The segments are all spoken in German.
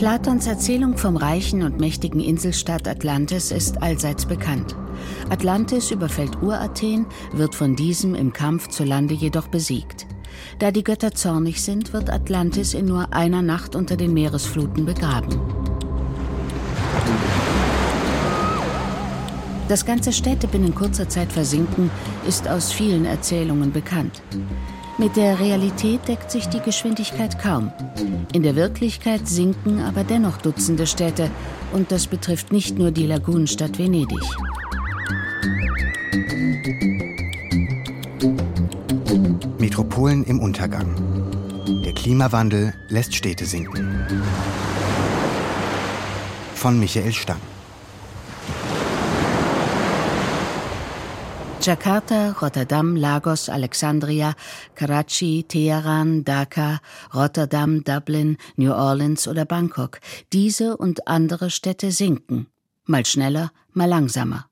Platons Erzählung vom reichen und mächtigen Inselstaat Atlantis ist allseits bekannt. Atlantis überfällt Urathen, wird von diesem im Kampf zu Lande jedoch besiegt. Da die Götter zornig sind, wird Atlantis in nur einer Nacht unter den Meeresfluten begraben. Dass ganze Städte binnen kurzer Zeit versinken, ist aus vielen Erzählungen bekannt. Mit der Realität deckt sich die Geschwindigkeit kaum. In der Wirklichkeit sinken aber dennoch Dutzende Städte und das betrifft nicht nur die Lagunenstadt Venedig. Metropolen im Untergang. Der Klimawandel lässt Städte sinken. Von Michael Stang. Jakarta, Rotterdam, Lagos, Alexandria, Karachi, Teheran, Dhaka, Rotterdam, Dublin, New Orleans oder Bangkok. Diese und andere Städte sinken. Mal schneller, mal langsamer.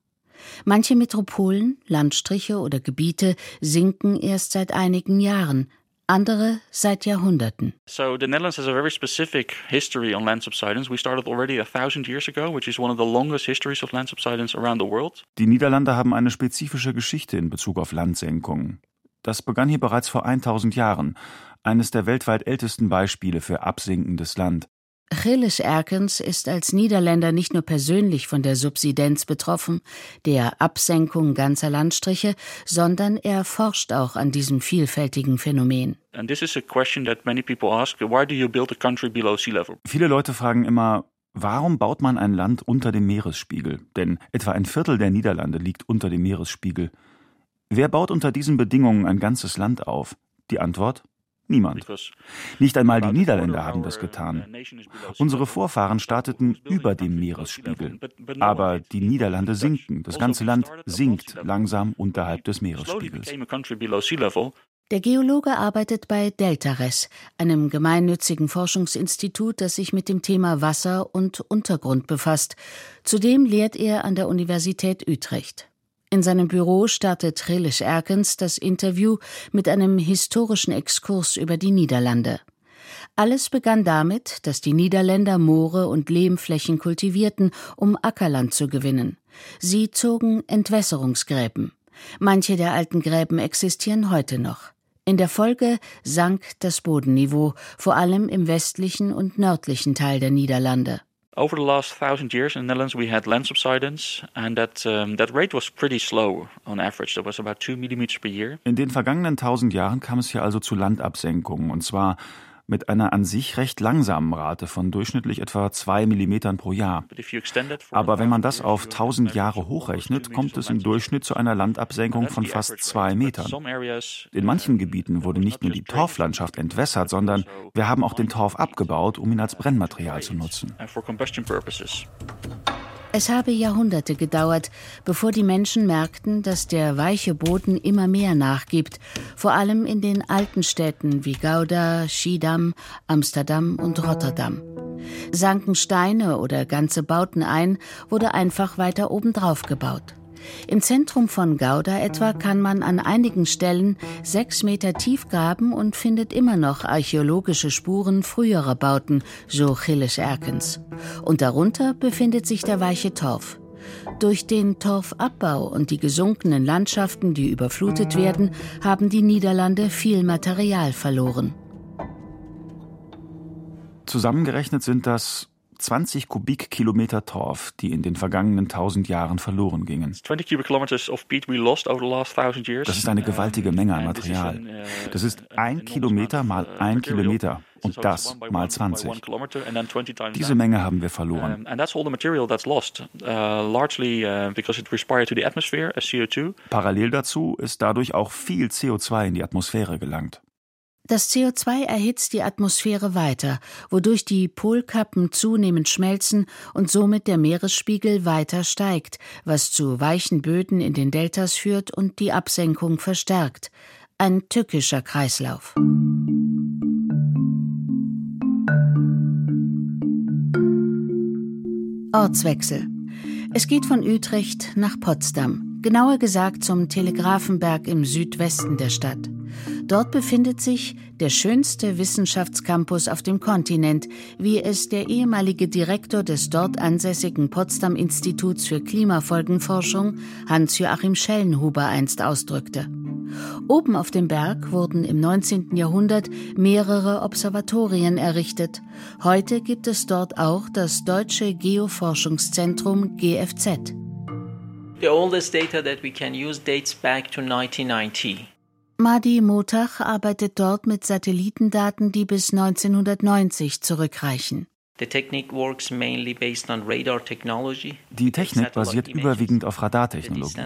Manche Metropolen, Landstriche oder Gebiete sinken erst seit einigen Jahren, andere seit Jahrhunderten. So the Netherlands has a very specific history on land subsidence. We started already a thousand years ago, which is one of the longest histories of land subsidence around the world. Die Niederlande haben eine spezifische Geschichte in Bezug auf Landsenkungen. Das begann hier bereits vor 1000 Jahren, eines der weltweit ältesten Beispiele für absinkendes Land. Gilles Erkens ist als Niederländer nicht nur persönlich von der Subsidenz betroffen, der Absenkung ganzer Landstriche, sondern er forscht auch an diesem vielfältigen Phänomen. Viele Leute fragen immer, warum baut man ein Land unter dem Meeresspiegel? Denn etwa ein Viertel der Niederlande liegt unter dem Meeresspiegel. Wer baut unter diesen Bedingungen ein ganzes Land auf? Die Antwort Niemand. Nicht einmal die Niederländer haben das getan. Unsere Vorfahren starteten über dem Meeresspiegel. Aber die Niederlande sinken. Das ganze Land sinkt langsam unterhalb des Meeresspiegels. Der Geologe arbeitet bei Deltares, einem gemeinnützigen Forschungsinstitut, das sich mit dem Thema Wasser und Untergrund befasst. Zudem lehrt er an der Universität Utrecht. In seinem Büro startet Relish Erkens das Interview mit einem historischen Exkurs über die Niederlande. Alles begann damit, dass die Niederländer Moore und Lehmflächen kultivierten, um Ackerland zu gewinnen. Sie zogen Entwässerungsgräben. Manche der alten Gräben existieren heute noch. In der Folge sank das Bodenniveau, vor allem im westlichen und nördlichen Teil der Niederlande. Over the last thousand years in the Netherlands, we had land subsidence, and that um, that rate was pretty slow on average. That was about two millimeters per year. In den vergangenen tausend Jahren kam es hier also zu Landabsenkungen, und zwar mit einer an sich recht langsamen Rate von durchschnittlich etwa zwei Millimetern pro Jahr. Aber wenn man das auf 1000 Jahre hochrechnet, kommt es im Durchschnitt zu einer Landabsenkung von fast zwei Metern. In manchen Gebieten wurde nicht nur die Torflandschaft entwässert, sondern wir haben auch den Torf abgebaut, um ihn als Brennmaterial zu nutzen. Es habe Jahrhunderte gedauert, bevor die Menschen merkten, dass der weiche Boden immer mehr nachgibt, vor allem in den alten Städten wie Gouda, Schiedam, Amsterdam und Rotterdam. Sanken Steine oder ganze Bauten ein, wurde einfach weiter obendrauf gebaut. Im Zentrum von Gouda etwa kann man an einigen Stellen sechs Meter tief graben und findet immer noch archäologische Spuren früherer Bauten, so Gilles Erkens. Und darunter befindet sich der weiche Torf. Durch den Torfabbau und die gesunkenen Landschaften, die überflutet werden, haben die Niederlande viel Material verloren. Zusammengerechnet sind das 20 Kubikkilometer Torf, die in den vergangenen tausend Jahren verloren gingen. Das ist eine gewaltige Menge an Material. Uh, das ist ein Kilometer mal ein Kilometer und das mal 20. Diese Menge haben wir verloren. Uh, uh, Parallel dazu ist dadurch auch viel CO2 in die Atmosphäre gelangt. Das CO2 erhitzt die Atmosphäre weiter, wodurch die Polkappen zunehmend schmelzen und somit der Meeresspiegel weiter steigt, was zu weichen Böden in den Deltas führt und die Absenkung verstärkt. Ein tückischer Kreislauf. Ortswechsel. Es geht von Utrecht nach Potsdam, genauer gesagt zum Telegrafenberg im Südwesten der Stadt. Dort befindet sich der schönste Wissenschaftscampus auf dem Kontinent, wie es der ehemalige Direktor des dort ansässigen Potsdam Instituts für Klimafolgenforschung, Hans-Joachim Schellenhuber, einst ausdrückte. Oben auf dem Berg wurden im 19. Jahrhundert mehrere Observatorien errichtet. Heute gibt es dort auch das Deutsche Geoforschungszentrum GFZ. The oldest data that we can use dates back to 1990. Madi Motach arbeitet dort mit Satellitendaten, die bis 1990 zurückreichen. Die Technik basiert überwiegend auf Radartechnologie.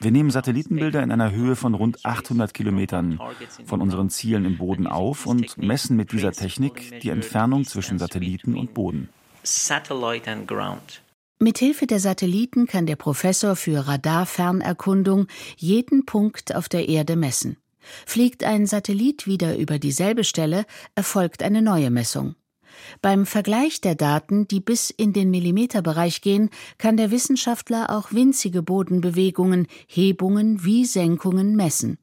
Wir nehmen Satellitenbilder in einer Höhe von rund 800 Kilometern von unseren Zielen im Boden auf und messen mit dieser Technik die Entfernung zwischen Satelliten und Boden. Mithilfe der Satelliten kann der Professor für Radarfernerkundung jeden Punkt auf der Erde messen. Fliegt ein Satellit wieder über dieselbe Stelle, erfolgt eine neue Messung. Beim Vergleich der Daten, die bis in den Millimeterbereich gehen, kann der Wissenschaftler auch winzige Bodenbewegungen, Hebungen wie Senkungen messen.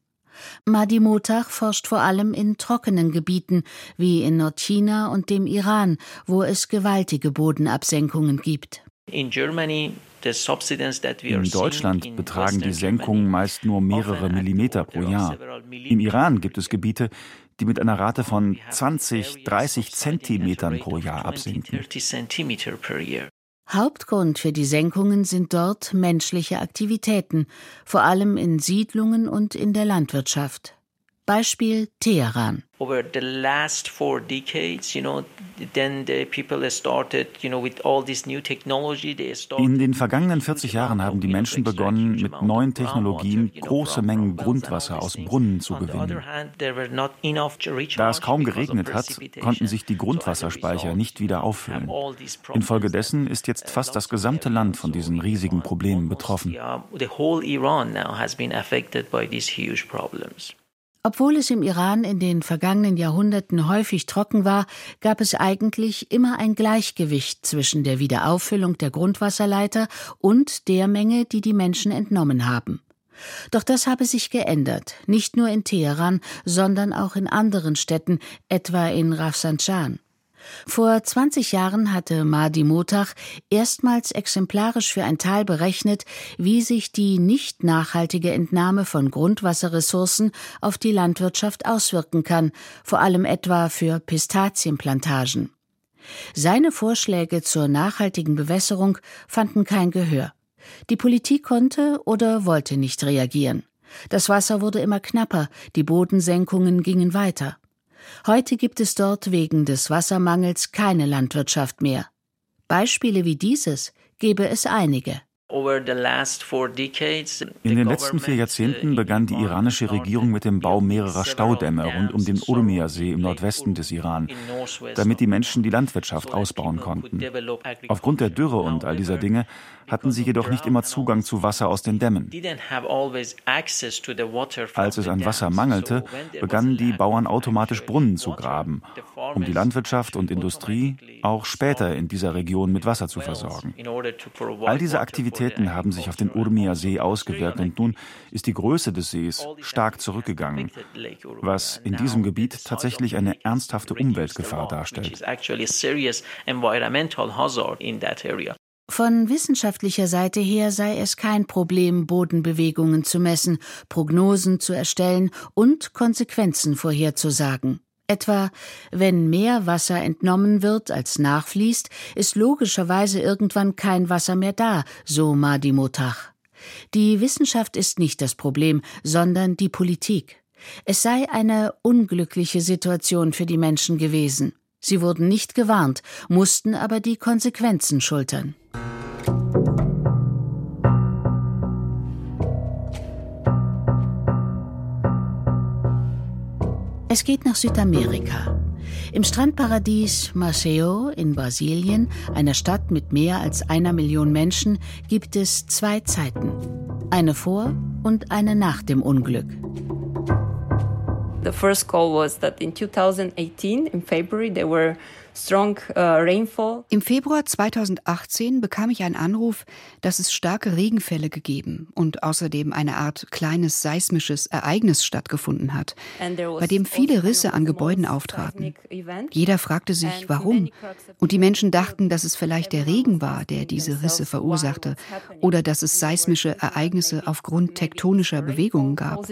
Madi Motach forscht vor allem in trockenen Gebieten wie in Nordchina und dem Iran, wo es gewaltige Bodenabsenkungen gibt. In Deutschland betragen die Senkungen meist nur mehrere Millimeter pro Jahr. Im Iran gibt es Gebiete, die mit einer Rate von 20, 30 Zentimetern pro Jahr absinken. Hauptgrund für die Senkungen sind dort menschliche Aktivitäten, vor allem in Siedlungen und in der Landwirtschaft. Beispiel Teheran. Over the last four decades, you know, then the people started, you know, with all this new technology, they started. In den vergangenen 40 Jahren haben die Menschen begonnen, mit neuen Technologien große Mengen Grundwasser aus Brunnen zu gewinnen. Da es kaum geregnet hat, konnten sich die Grundwasserspeicher nicht wieder auffüllen. Infolgedessen ist jetzt fast das gesamte Land von diesen riesigen Problemen betroffen. The whole Iran now has been affected by these huge problems. Obwohl es im Iran in den vergangenen Jahrhunderten häufig trocken war, gab es eigentlich immer ein Gleichgewicht zwischen der Wiederauffüllung der Grundwasserleiter und der Menge, die die Menschen entnommen haben. Doch das habe sich geändert, nicht nur in Teheran, sondern auch in anderen Städten, etwa in Rafsanjan. Vor 20 Jahren hatte Mahdi Motach erstmals exemplarisch für ein Tal berechnet, wie sich die nicht nachhaltige Entnahme von Grundwasserressourcen auf die Landwirtschaft auswirken kann, vor allem etwa für Pistazienplantagen. Seine Vorschläge zur nachhaltigen Bewässerung fanden kein Gehör. Die Politik konnte oder wollte nicht reagieren. Das Wasser wurde immer knapper, die Bodensenkungen gingen weiter. Heute gibt es dort wegen des Wassermangels keine Landwirtschaft mehr. Beispiele wie dieses gäbe es einige. In den letzten vier Jahrzehnten uh, begann die iranische Regierung mit dem Bau mehrerer Staudämme rund um den Urmia-See im Nordwesten des Iran, damit die Menschen die Landwirtschaft ausbauen konnten. Aufgrund der Dürre und all dieser Dinge hatten sie jedoch nicht immer Zugang zu Wasser aus den Dämmen. Als es an Wasser mangelte, begannen die Bauern automatisch Brunnen zu graben, um die Landwirtschaft und Industrie auch später in dieser Region mit Wasser zu versorgen. All diese Aktivitäten haben sich auf den Urmia-See ausgewirkt und nun ist die Größe des Sees stark zurückgegangen, was in diesem Gebiet tatsächlich eine ernsthafte Umweltgefahr darstellt. Von wissenschaftlicher Seite her sei es kein Problem, Bodenbewegungen zu messen, Prognosen zu erstellen und Konsequenzen vorherzusagen. Etwa, wenn mehr Wasser entnommen wird, als nachfließt, ist logischerweise irgendwann kein Wasser mehr da, so Madi Motach. Die Wissenschaft ist nicht das Problem, sondern die Politik. Es sei eine unglückliche Situation für die Menschen gewesen. Sie wurden nicht gewarnt, mussten aber die Konsequenzen schultern. Es geht nach Südamerika. Im Strandparadies Maceo in Brasilien, einer Stadt mit mehr als einer Million Menschen, gibt es zwei Zeiten. Eine vor und eine nach dem Unglück. The first call was that in 2018, in February, there were Uh, Im Februar 2018 bekam ich einen Anruf, dass es starke Regenfälle gegeben und außerdem eine Art kleines seismisches Ereignis stattgefunden hat, bei dem viele also Risse an Gebäuden auftraten. Jeder fragte sich, warum. Und die Menschen dachten, dass es vielleicht der Regen war, der diese Risse verursachte, oder dass es seismische Ereignisse aufgrund tektonischer Bewegungen gab.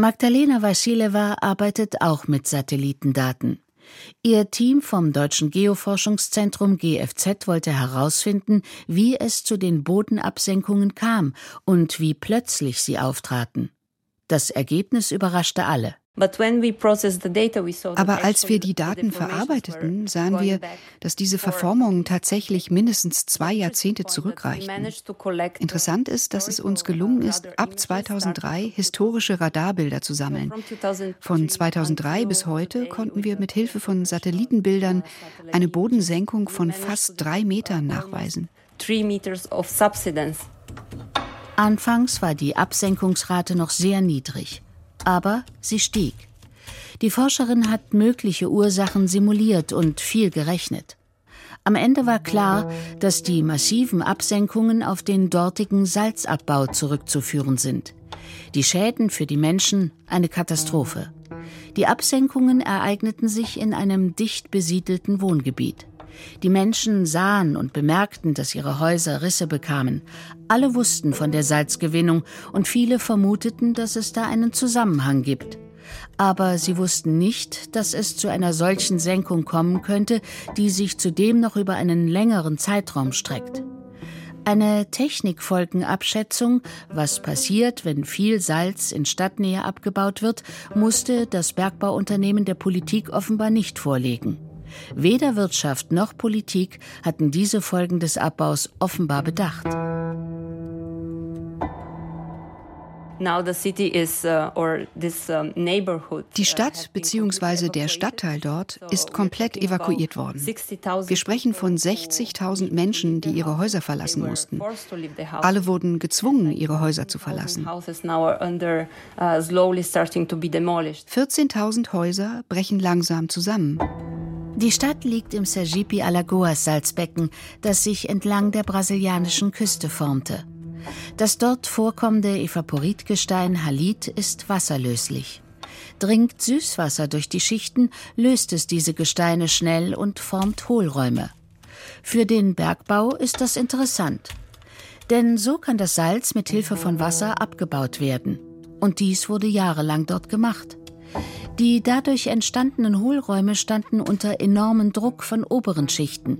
Magdalena Wasileva arbeitet auch mit Satellitendaten. Ihr Team vom Deutschen Geoforschungszentrum GFZ wollte herausfinden, wie es zu den Bodenabsenkungen kam und wie plötzlich sie auftraten. Das Ergebnis überraschte alle. Aber als wir die Daten verarbeiteten, sahen wir, dass diese Verformungen tatsächlich mindestens zwei Jahrzehnte zurückreichten. Interessant ist, dass es uns gelungen ist, ab 2003 historische Radarbilder zu sammeln. Von 2003 bis heute konnten wir mit Hilfe von Satellitenbildern eine Bodensenkung von fast drei Metern nachweisen. Anfangs war die Absenkungsrate noch sehr niedrig aber sie stieg. Die Forscherin hat mögliche Ursachen simuliert und viel gerechnet. Am Ende war klar, dass die massiven Absenkungen auf den dortigen Salzabbau zurückzuführen sind. Die Schäden für die Menschen eine Katastrophe. Die Absenkungen ereigneten sich in einem dicht besiedelten Wohngebiet. Die Menschen sahen und bemerkten, dass ihre Häuser Risse bekamen. Alle wussten von der Salzgewinnung und viele vermuteten, dass es da einen Zusammenhang gibt. Aber sie wussten nicht, dass es zu einer solchen Senkung kommen könnte, die sich zudem noch über einen längeren Zeitraum streckt. Eine Technikfolgenabschätzung, was passiert, wenn viel Salz in Stadtnähe abgebaut wird, musste das Bergbauunternehmen der Politik offenbar nicht vorlegen. Weder Wirtschaft noch Politik hatten diese Folgen des Abbaus offenbar bedacht. Uh, Die Stadt bzw. der Stadtteil dort ist komplett evakuiert worden. Wir sprechen von 60.000 Menschen, die ihre Häuser verlassen mussten. Alle wurden gezwungen, ihre Häuser zu verlassen. 14.000 uh, Häuser brechen langsam zusammen. Die Stadt liegt im Sergipe Alagoas Salzbecken, das sich entlang der brasilianischen Küste formte. Das dort vorkommende Evaporitgestein Halit ist wasserlöslich. Dringt Süßwasser durch die Schichten, löst es diese Gesteine schnell und formt Hohlräume. Für den Bergbau ist das interessant. Denn so kann das Salz mit Hilfe von Wasser abgebaut werden. Und dies wurde jahrelang dort gemacht. Die dadurch entstandenen Hohlräume standen unter enormem Druck von oberen Schichten.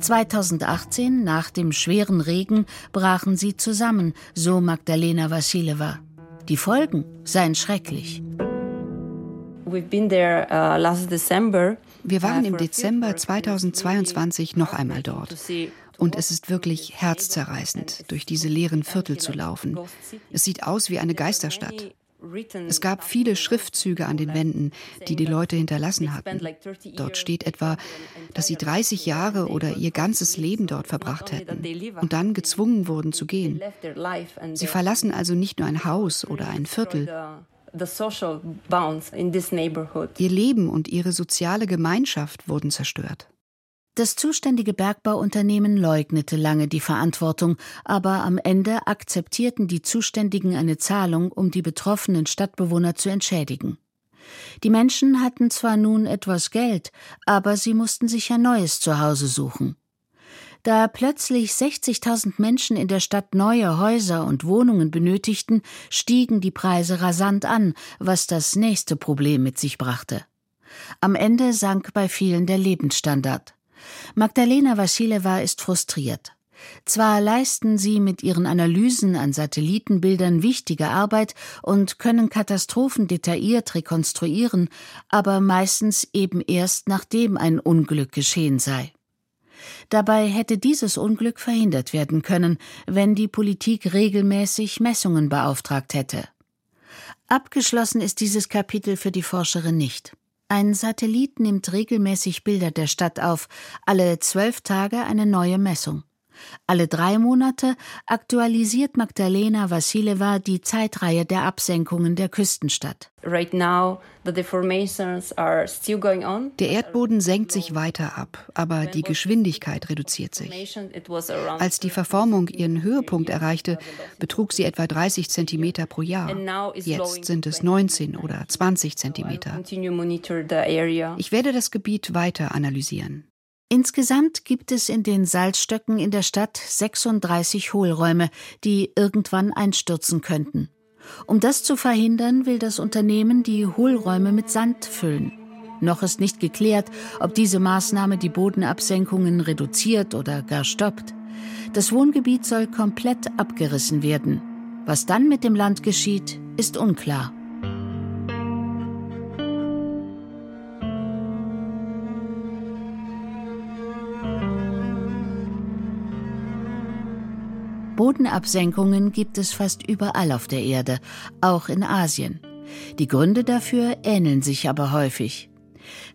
2018, nach dem schweren Regen, brachen sie zusammen, so Magdalena Vassileva. Die Folgen seien schrecklich. Uh, wir waren im Dezember 2022 noch einmal dort. Und es ist wirklich herzzerreißend, durch diese leeren Viertel zu laufen. Es sieht aus wie eine Geisterstadt. Es gab viele Schriftzüge an den Wänden, die die Leute hinterlassen hatten. Dort steht etwa, dass sie 30 Jahre oder ihr ganzes Leben dort verbracht hätten und dann gezwungen wurden zu gehen. Sie verlassen also nicht nur ein Haus oder ein Viertel. Ihr Leben und ihre soziale Gemeinschaft wurden zerstört. Das zuständige Bergbauunternehmen leugnete lange die Verantwortung, aber am Ende akzeptierten die Zuständigen eine Zahlung, um die betroffenen Stadtbewohner zu entschädigen. Die Menschen hatten zwar nun etwas Geld, aber sie mussten sich ein neues Zuhause suchen. Da plötzlich 60.000 Menschen in der Stadt neue Häuser und Wohnungen benötigten, stiegen die Preise rasant an, was das nächste Problem mit sich brachte. Am Ende sank bei vielen der Lebensstandard. Magdalena Wasileva ist frustriert. Zwar leisten sie mit ihren Analysen an Satellitenbildern wichtige Arbeit und können Katastrophen detailliert rekonstruieren, aber meistens eben erst nachdem ein Unglück geschehen sei. Dabei hätte dieses Unglück verhindert werden können, wenn die Politik regelmäßig Messungen beauftragt hätte. Abgeschlossen ist dieses Kapitel für die Forscherin nicht. Ein Satellit nimmt regelmäßig Bilder der Stadt auf, alle zwölf Tage eine neue Messung. Alle drei Monate aktualisiert Magdalena Vassileva die Zeitreihe der Absenkungen der Küstenstadt. Right now, the deformations are still going on. Der Erdboden senkt sich weiter ab, aber die Geschwindigkeit reduziert sich. Als die Verformung ihren Höhepunkt erreichte, betrug sie etwa 30 Zentimeter pro Jahr. Jetzt sind es 19 oder 20 Zentimeter. Ich werde das Gebiet weiter analysieren. Insgesamt gibt es in den Salzstöcken in der Stadt 36 Hohlräume, die irgendwann einstürzen könnten. Um das zu verhindern, will das Unternehmen die Hohlräume mit Sand füllen. Noch ist nicht geklärt, ob diese Maßnahme die Bodenabsenkungen reduziert oder gar stoppt. Das Wohngebiet soll komplett abgerissen werden. Was dann mit dem Land geschieht, ist unklar. Bodenabsenkungen gibt es fast überall auf der Erde, auch in Asien. Die Gründe dafür ähneln sich aber häufig.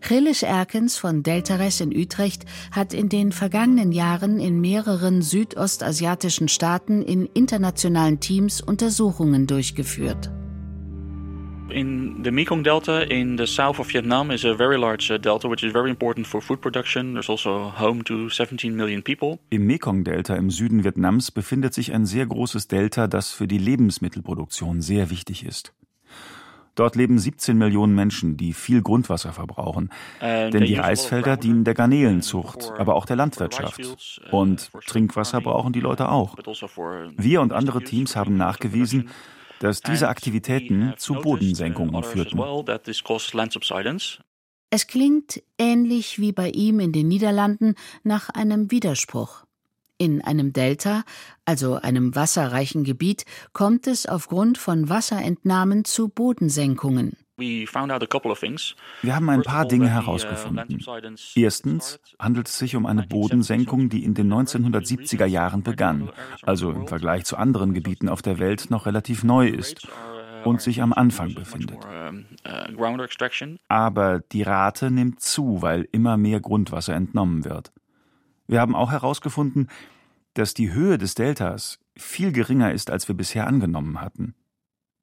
Gilles Erkens von Deltares in Utrecht hat in den vergangenen Jahren in mehreren südostasiatischen Staaten in internationalen Teams Untersuchungen durchgeführt. In the Mekong Delta in the south of Vietnam is a very large uh, delta which is very important for food production. There's also home to 17 million people. Im Mekong Delta im Süden Vietnams befindet sich ein sehr großes Delta, das für die Lebensmittelproduktion sehr wichtig ist. Dort leben 17 Millionen Menschen, die viel Grundwasser verbrauchen. Denn die Reisfelder dienen der Garnelenzucht, aber auch der Landwirtschaft. Uh, und Trinkwasser brauchen die Leute auch. Also Wir und andere Teams haben nachgewiesen, dass diese Aktivitäten zu Bodensenkungen führten. Es klingt ähnlich wie bei ihm in den Niederlanden nach einem Widerspruch. In einem Delta, also einem wasserreichen Gebiet, kommt es aufgrund von Wasserentnahmen zu Bodensenkungen. Wir haben ein paar Dinge uh, herausgefunden. Erstens handelt es sich um eine Bodensenkung, die in den 1970er Jahren begann, also im Vergleich zu anderen Gebieten auf der Welt noch relativ neu ist uh, und sich am Anfang befindet. Uh, Aber die Rate nimmt zu, weil immer mehr Grundwasser entnommen wird. Wir haben auch herausgefunden, dass die Höhe des Deltas viel geringer ist, als wir bisher angenommen hatten.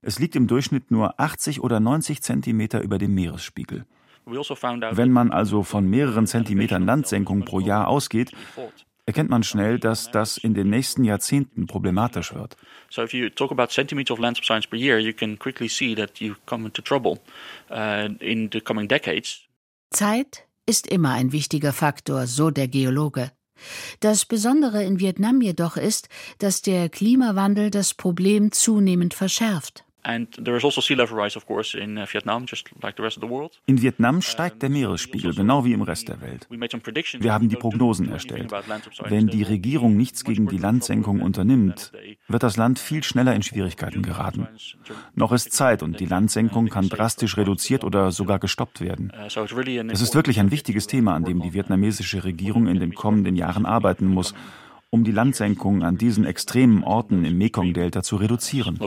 Es liegt im Durchschnitt nur 80 oder 90 Zentimeter über dem Meeresspiegel. Also Wenn man also von mehreren Zentimetern Landsenkung pro Jahr ausgeht, erkennt man schnell, dass das in den nächsten Jahrzehnten problematisch wird. Uh, Zeit ist immer ein wichtiger Faktor, so der Geologe. Das Besondere in Vietnam jedoch ist, dass der Klimawandel das Problem zunehmend verschärft. Also in Vietnam steigt der Meeresspiegel, also genau wie im Rest der Welt. Wir haben die Prognosen erstellt. Wenn die Regierung nichts gegen die Landsenkung unternimmt, wird das Land viel schneller in Schwierigkeiten geraten. Noch ist Zeit und die Landsenkung kann drastisch reduziert oder sogar gestoppt werden. Uh, es ist wirklich ein wichtiges Thema, an dem die vietnamesische Regierung in den kommenden Jahren arbeiten muss um die Landsenkung an diesen extremen Orten im Mekong-Delta zu reduzieren.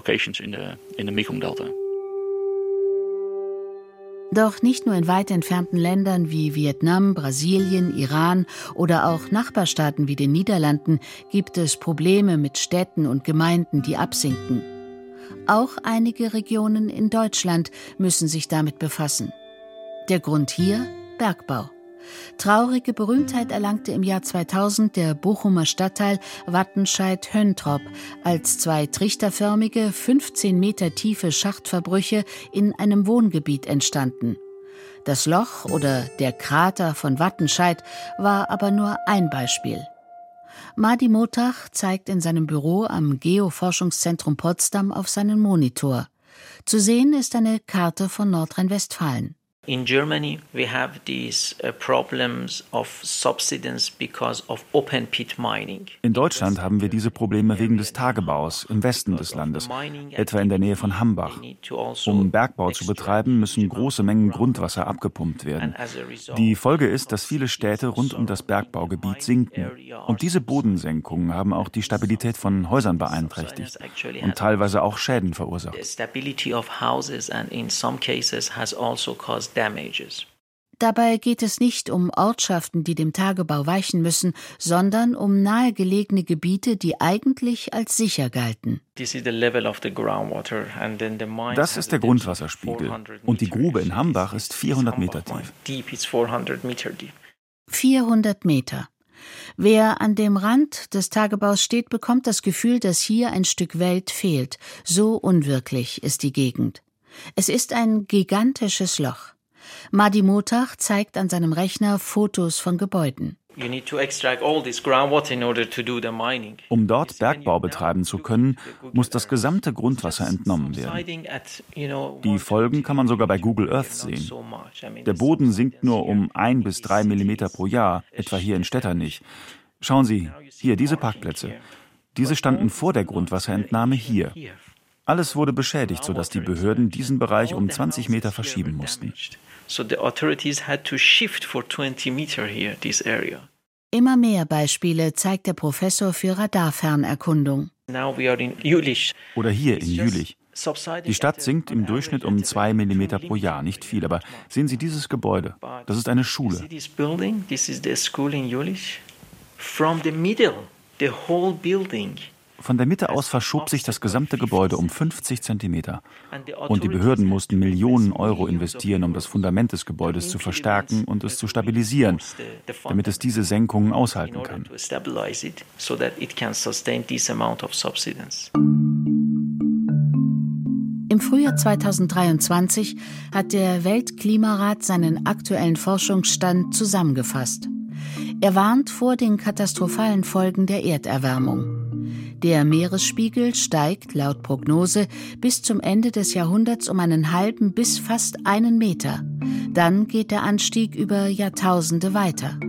Doch nicht nur in weit entfernten Ländern wie Vietnam, Brasilien, Iran oder auch Nachbarstaaten wie den Niederlanden gibt es Probleme mit Städten und Gemeinden, die absinken. Auch einige Regionen in Deutschland müssen sich damit befassen. Der Grund hier Bergbau. Traurige Berühmtheit erlangte im Jahr 2000 der Bochumer Stadtteil Wattenscheid-Höntrop, als zwei trichterförmige, 15 Meter tiefe Schachtverbrüche in einem Wohngebiet entstanden. Das Loch oder der Krater von Wattenscheid war aber nur ein Beispiel. Madi Motach zeigt in seinem Büro am Geoforschungszentrum Potsdam auf seinen Monitor. Zu sehen ist eine Karte von Nordrhein-Westfalen. In Germany, we have these uh, problems of subsidence because of open pit mining. In Deutschland haben wir diese Probleme wegen des Tagebaus im Westen des Landes, etwa in der Nähe von Hambach. Um Bergbau zu betreiben, müssen große Mengen Grundwasser abgepumpt werden. Die Folge ist, dass viele Städte rund um das Bergbaugebiet sinken. Und diese Bodensenkungen haben auch die Stabilität von Häusern beeinträchtigt und teilweise auch Schäden verursacht. Damages. Dabei geht es nicht um Ortschaften, die dem Tagebau weichen müssen, sondern um nahegelegene Gebiete, die eigentlich als sicher galten. Das ist der Grundwasserspiegel. Und die Grube in Hambach ist 400 Meter tief. 400 Meter. Wer an dem Rand des Tagebaus steht, bekommt das Gefühl, dass hier ein Stück Welt fehlt. So unwirklich ist die Gegend. Es ist ein gigantisches Loch. Madi Motach zeigt an seinem Rechner Fotos von Gebäuden. Um dort Bergbau betreiben zu können, muss das gesamte Grundwasser entnommen werden. Die Folgen kann man sogar bei Google Earth sehen. Der Boden sinkt nur um ein bis drei Millimeter pro Jahr, etwa hier in Stetternich. Schauen Sie, hier diese Parkplätze. Diese standen vor der Grundwasserentnahme hier. Alles wurde beschädigt, sodass die Behörden diesen Bereich um 20 Meter verschieben mussten. Immer mehr Beispiele zeigt der Professor für Radarfernerkundung. Oder hier in Jülich. Die Stadt sinkt im Durchschnitt um zwei Millimeter pro Jahr, nicht viel, aber sehen Sie dieses Gebäude. Das ist eine Schule. From the middle, the whole building von der Mitte aus verschob sich das gesamte Gebäude um 50 Zentimeter. Und die Behörden mussten Millionen Euro investieren, um das Fundament des Gebäudes zu verstärken und es zu stabilisieren, damit es diese Senkungen aushalten kann. Im Frühjahr 2023 hat der Weltklimarat seinen aktuellen Forschungsstand zusammengefasst. Er warnt vor den katastrophalen Folgen der Erderwärmung. Der Meeresspiegel steigt laut Prognose bis zum Ende des Jahrhunderts um einen halben bis fast einen Meter. Dann geht der Anstieg über Jahrtausende weiter.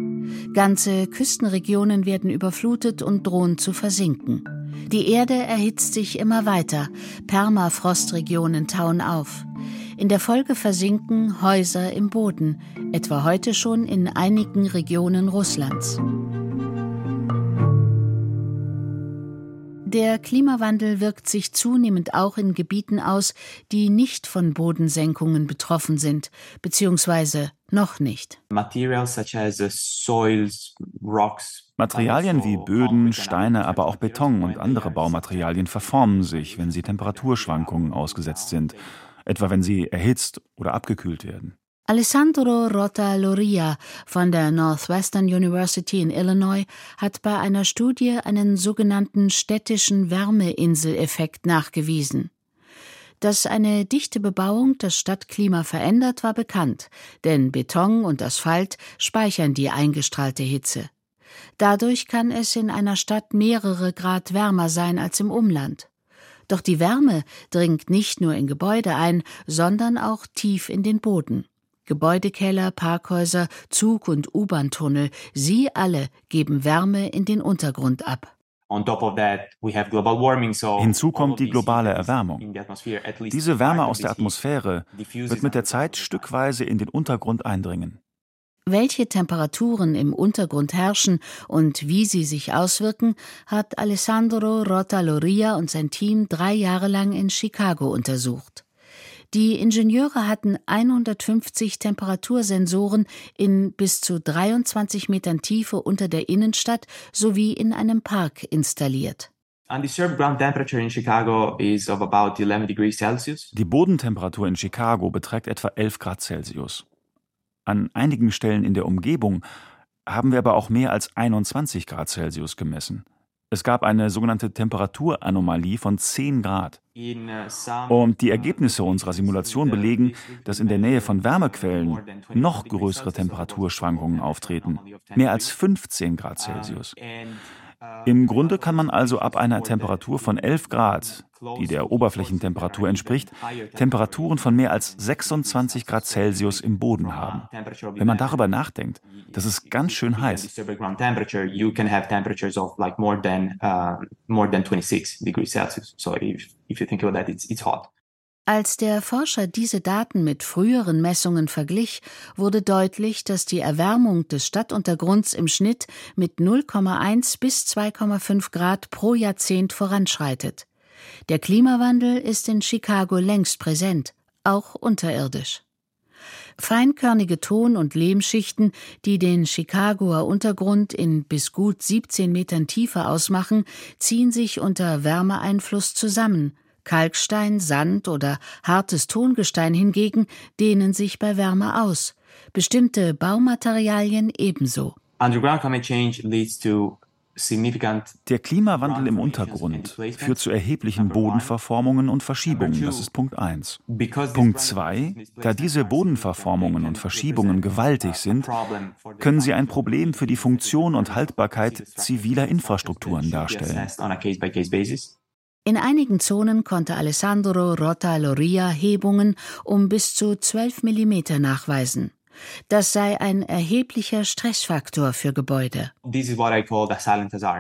Ganze Küstenregionen werden überflutet und drohen zu versinken. Die Erde erhitzt sich immer weiter, Permafrostregionen tauen auf. In der Folge versinken Häuser im Boden, etwa heute schon in einigen Regionen Russlands. Der Klimawandel wirkt sich zunehmend auch in Gebieten aus, die nicht von Bodensenkungen betroffen sind, beziehungsweise noch nicht. Materialien wie Böden, Steine, aber auch Beton und andere Baumaterialien verformen sich, wenn sie Temperaturschwankungen ausgesetzt sind, etwa wenn sie erhitzt oder abgekühlt werden. Alessandro Rota Loria von der Northwestern University in Illinois hat bei einer Studie einen sogenannten städtischen Wärmeinseleffekt nachgewiesen. Dass eine dichte Bebauung das Stadtklima verändert, war bekannt, denn Beton und Asphalt speichern die eingestrahlte Hitze. Dadurch kann es in einer Stadt mehrere Grad wärmer sein als im Umland. Doch die Wärme dringt nicht nur in Gebäude ein, sondern auch tief in den Boden. Gebäudekeller, Parkhäuser, Zug- und U-Bahn-Tunnel, sie alle geben Wärme in den Untergrund ab. Hinzu kommt die globale Erwärmung. Diese Wärme aus der Atmosphäre wird mit der Zeit stückweise in den Untergrund eindringen. Welche Temperaturen im Untergrund herrschen und wie sie sich auswirken, hat Alessandro Rottaloria und sein Team drei Jahre lang in Chicago untersucht. Die Ingenieure hatten 150 Temperatursensoren in bis zu 23 Metern Tiefe unter der Innenstadt sowie in einem Park installiert. Die Bodentemperatur in Chicago beträgt etwa 11 Grad Celsius. An einigen Stellen in der Umgebung haben wir aber auch mehr als 21 Grad Celsius gemessen. Es gab eine sogenannte Temperaturanomalie von 10 Grad. Und die Ergebnisse unserer Simulation belegen, dass in der Nähe von Wärmequellen noch größere Temperaturschwankungen auftreten, mehr als 15 Grad Celsius. Im Grunde kann man also ab einer Temperatur von 11 Grad, die der Oberflächentemperatur entspricht, Temperaturen von mehr als 26 Grad Celsius im Boden haben. Wenn man darüber nachdenkt, das ist ganz schön heiß. Als der Forscher diese Daten mit früheren Messungen verglich, wurde deutlich, dass die Erwärmung des Stadtuntergrunds im Schnitt mit 0,1 bis 2,5 Grad pro Jahrzehnt voranschreitet. Der Klimawandel ist in Chicago längst präsent, auch unterirdisch. Feinkörnige Ton- und Lehmschichten, die den Chicagoer Untergrund in bis gut 17 Metern Tiefe ausmachen, ziehen sich unter Wärmeeinfluss zusammen. Kalkstein, Sand oder hartes Tongestein hingegen dehnen sich bei Wärme aus. Bestimmte Baumaterialien ebenso. Der Klimawandel im Untergrund führt zu erheblichen Bodenverformungen und Verschiebungen. Das ist Punkt 1. Punkt 2. Da diese Bodenverformungen und Verschiebungen gewaltig sind, können sie ein Problem für die Funktion und Haltbarkeit ziviler Infrastrukturen darstellen. In einigen Zonen konnte Alessandro Rota Loria Hebungen um bis zu 12 mm nachweisen. Das sei ein erheblicher Stressfaktor für Gebäude.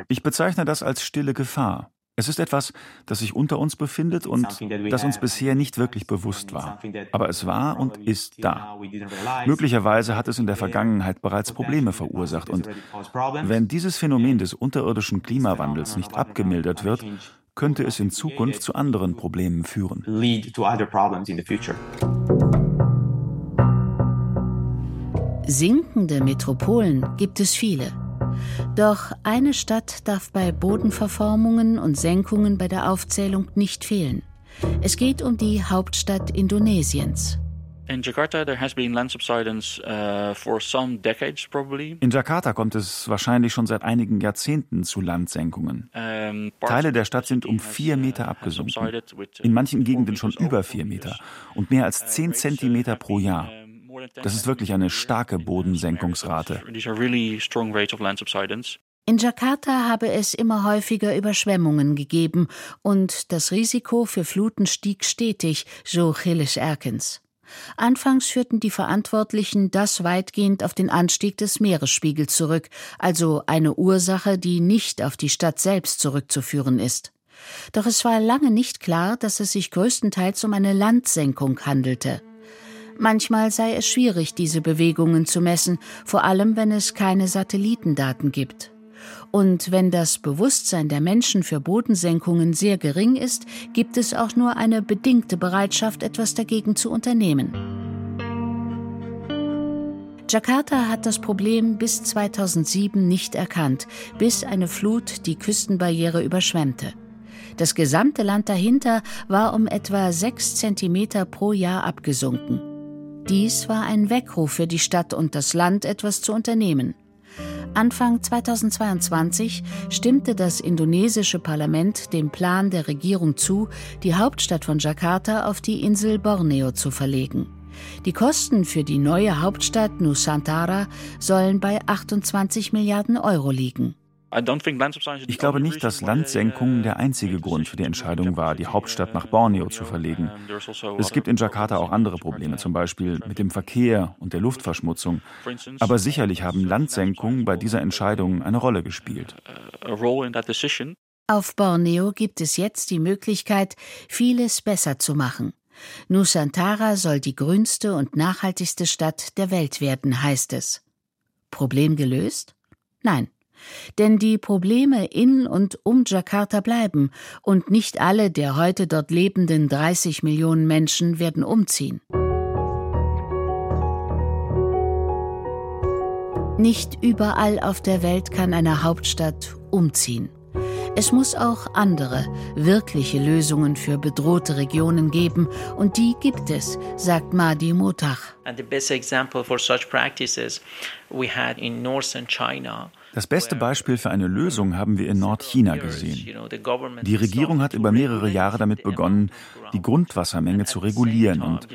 Ich bezeichne das als stille Gefahr. Es ist etwas, das sich unter uns befindet und das uns bisher nicht wirklich bewusst war. Aber es war und ist da. Möglicherweise hat es in der Vergangenheit bereits Probleme verursacht. Und wenn dieses Phänomen des unterirdischen Klimawandels nicht abgemildert wird, könnte es in Zukunft zu anderen Problemen führen. Sinkende Metropolen gibt es viele. Doch eine Stadt darf bei Bodenverformungen und Senkungen bei der Aufzählung nicht fehlen. Es geht um die Hauptstadt Indonesiens. In Jakarta there has been land subsidence uh, for some decades probably. In Jakarta kommt es wahrscheinlich schon seit einigen Jahrzehnten zu Landsenkungen. Um, Teile der Stadt sind um vier Meter uh, abgesunken, in manchen Gegenden schon über vier Meter und mehr als zehn Zentimeter pro Jahr. Das ist wirklich eine starke Bodensenkungsrate. In Jakarta habe es immer häufiger Überschwemmungen gegeben und das Risiko für Fluten stieg stetig, so Chiles Erkens. Anfangs führten die Verantwortlichen das weitgehend auf den Anstieg des Meeresspiegels zurück, also eine Ursache, die nicht auf die Stadt selbst zurückzuführen ist. Doch es war lange nicht klar, dass es sich größtenteils um eine Landsenkung handelte. Manchmal sei es schwierig, diese Bewegungen zu messen, vor allem wenn es keine Satellitendaten gibt. Und wenn das Bewusstsein der Menschen für Bodensenkungen sehr gering ist, gibt es auch nur eine bedingte Bereitschaft, etwas dagegen zu unternehmen. Jakarta hat das Problem bis 2007 nicht erkannt, bis eine Flut die Küstenbarriere überschwemmte. Das gesamte Land dahinter war um etwa sechs Zentimeter pro Jahr abgesunken. Dies war ein Weckruf für die Stadt und das Land, etwas zu unternehmen. Anfang 2022 stimmte das indonesische Parlament dem Plan der Regierung zu, die Hauptstadt von Jakarta auf die Insel Borneo zu verlegen. Die Kosten für die neue Hauptstadt Nusantara sollen bei 28 Milliarden Euro liegen. Ich glaube nicht, dass Landsenkung der einzige Grund für die Entscheidung war, die Hauptstadt nach Borneo zu verlegen. Also es gibt in Jakarta auch andere Probleme, zum Beispiel mit dem Verkehr und der Luftverschmutzung. Aber sicherlich haben Landsenkungen bei dieser Entscheidung eine Rolle gespielt. Auf Borneo gibt es jetzt die Möglichkeit, vieles besser zu machen. Nusantara soll die grünste und nachhaltigste Stadt der Welt werden, heißt es. Problem gelöst? Nein. Denn die Probleme in und um Jakarta bleiben und nicht alle der heute dort lebenden 30 Millionen Menschen werden umziehen. Nicht überall auf der Welt kann eine Hauptstadt umziehen. Es muss auch andere, wirkliche Lösungen für bedrohte Regionen geben, und die gibt es, sagt Mahdi Motach. And the best example for such practices we had in northern China. Das beste Beispiel für eine Lösung haben wir in Nordchina gesehen. Die Regierung hat über mehrere Jahre damit begonnen, die Grundwassermenge zu regulieren und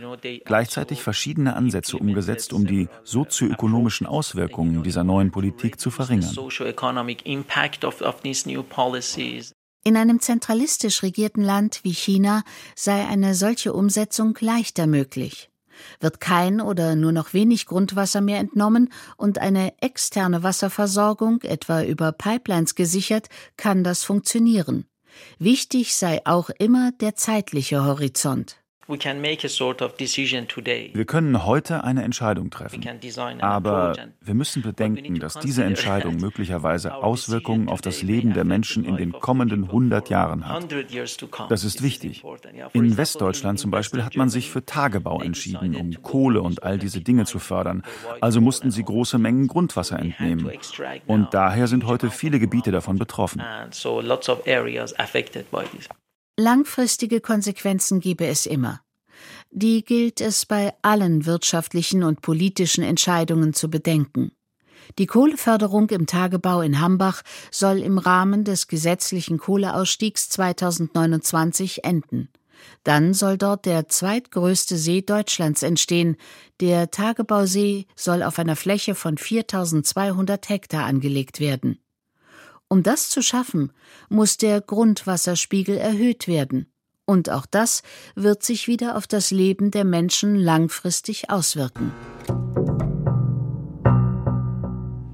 gleichzeitig verschiedene Ansätze umgesetzt, um die sozioökonomischen Auswirkungen dieser neuen Politik zu verringern. In einem zentralistisch regierten Land wie China sei eine solche Umsetzung leichter möglich. Wird kein oder nur noch wenig Grundwasser mehr entnommen und eine externe Wasserversorgung etwa über Pipelines gesichert, kann das funktionieren. Wichtig sei auch immer der zeitliche Horizont. Wir können heute eine Entscheidung treffen, aber wir müssen bedenken, dass diese Entscheidung möglicherweise Auswirkungen auf das Leben der Menschen in den kommenden 100 Jahren hat. Das ist wichtig. In Westdeutschland zum Beispiel hat man sich für Tagebau entschieden, um Kohle und all diese Dinge zu fördern. Also mussten sie große Mengen Grundwasser entnehmen. Und daher sind heute viele Gebiete davon betroffen. Langfristige Konsequenzen gebe es immer. Die gilt es bei allen wirtschaftlichen und politischen Entscheidungen zu bedenken. Die Kohleförderung im Tagebau in Hambach soll im Rahmen des gesetzlichen Kohleausstiegs 2029 enden. Dann soll dort der zweitgrößte See Deutschlands entstehen. Der Tagebausee soll auf einer Fläche von 4200 Hektar angelegt werden. Um das zu schaffen, muss der Grundwasserspiegel erhöht werden. Und auch das wird sich wieder auf das Leben der Menschen langfristig auswirken.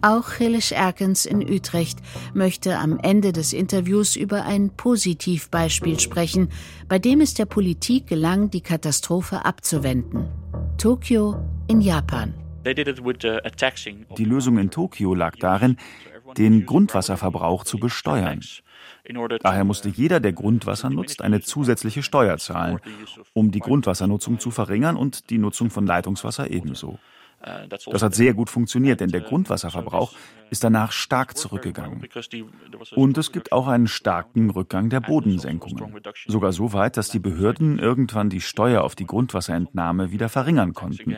Auch Hilisch Erkens in Utrecht möchte am Ende des Interviews über ein Positivbeispiel sprechen, bei dem es der Politik gelang, die Katastrophe abzuwenden. Tokio in Japan. Die Lösung in Tokio lag darin, den Grundwasserverbrauch zu besteuern. Daher musste jeder, der Grundwasser nutzt, eine zusätzliche Steuer zahlen, um die Grundwassernutzung zu verringern und die Nutzung von Leitungswasser ebenso. Das hat sehr gut funktioniert, denn der Grundwasserverbrauch ist danach stark zurückgegangen. Und es gibt auch einen starken Rückgang der Bodensenkungen. Sogar so weit, dass die Behörden irgendwann die Steuer auf die Grundwasserentnahme wieder verringern konnten.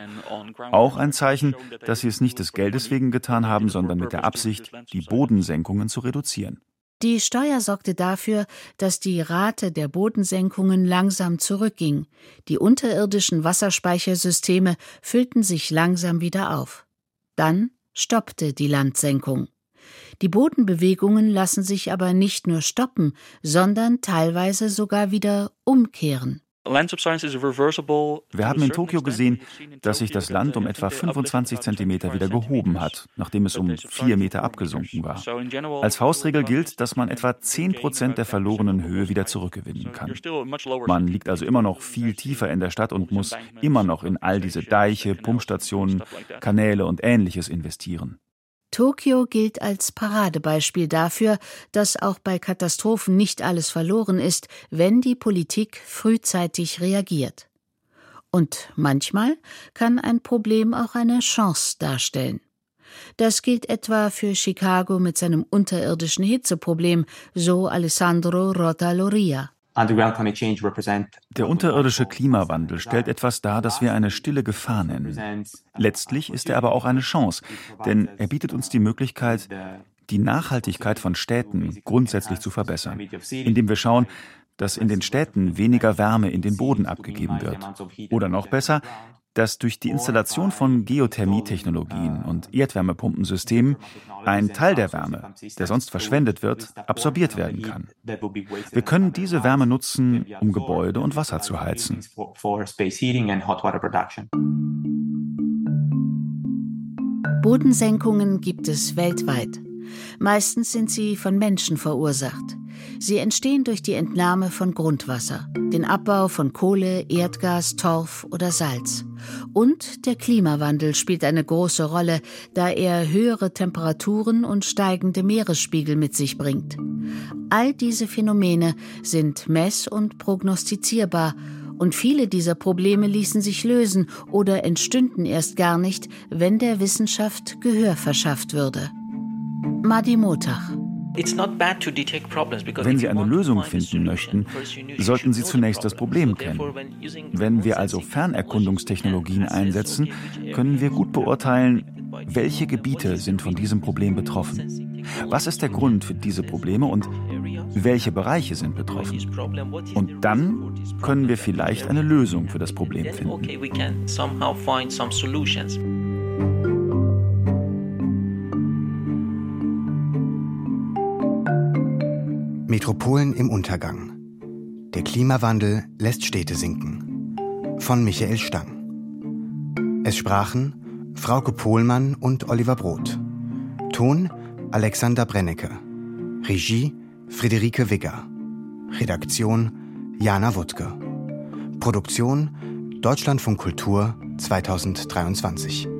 Auch ein Zeichen, dass sie es nicht des Geldes wegen getan haben, sondern mit der Absicht, die Bodensenkungen zu reduzieren. Die Steuer sorgte dafür, dass die Rate der Bodensenkungen langsam zurückging. Die unterirdischen Wasserspeichersysteme füllten sich langsam wieder auf. Dann stoppte die Landsenkung. Die Bodenbewegungen lassen sich aber nicht nur stoppen, sondern teilweise sogar wieder umkehren. Wir haben in Tokio gesehen, dass sich das Land um etwa 25 Zentimeter wieder gehoben hat, nachdem es um vier Meter abgesunken war. Als Faustregel gilt, dass man etwa 10 Prozent der verlorenen Höhe wieder zurückgewinnen kann. Man liegt also immer noch viel tiefer in der Stadt und muss immer noch in all diese Deiche, Pumpstationen, Kanäle und ähnliches investieren. Tokio gilt als Paradebeispiel dafür, dass auch bei Katastrophen nicht alles verloren ist, wenn die Politik frühzeitig reagiert. Und manchmal kann ein Problem auch eine Chance darstellen. Das gilt etwa für Chicago mit seinem unterirdischen Hitzeproblem, so Alessandro Rotta-Loria. Der unterirdische Klimawandel stellt etwas dar, das wir eine stille Gefahr nennen. Letztlich ist er aber auch eine Chance, denn er bietet uns die Möglichkeit, die Nachhaltigkeit von Städten grundsätzlich zu verbessern, indem wir schauen, dass in den Städten weniger Wärme in den Boden abgegeben wird. Oder noch besser, dass durch die Installation von Geothermietechnologien und Erdwärmepumpensystemen ein Teil der Wärme, der sonst verschwendet wird, absorbiert werden kann. Wir können diese Wärme nutzen, um Gebäude und Wasser zu heizen. Bodensenkungen gibt es weltweit. Meistens sind sie von Menschen verursacht. Sie entstehen durch die Entnahme von Grundwasser, den Abbau von Kohle, Erdgas, Torf oder Salz. Und der Klimawandel spielt eine große Rolle, da er höhere Temperaturen und steigende Meeresspiegel mit sich bringt. All diese Phänomene sind mess- und prognostizierbar und viele dieser Probleme ließen sich lösen oder entstünden erst gar nicht, wenn der Wissenschaft Gehör verschafft würde. Madi Motach wenn Sie eine Lösung finden möchten, sollten Sie zunächst das Problem kennen. Wenn wir also Fernerkundungstechnologien einsetzen, können wir gut beurteilen, welche Gebiete sind von diesem Problem betroffen. Was ist der Grund für diese Probleme und welche Bereiche sind betroffen? Und dann können wir vielleicht eine Lösung für das Problem finden. Metropolen im Untergang. Der Klimawandel lässt Städte sinken. Von Michael Stang. Es sprachen Frauke Pohlmann und Oliver Brot. Ton Alexander Brennecke. Regie Friederike Wigger. Redaktion Jana Wuttke. Produktion Deutschlandfunk Kultur 2023.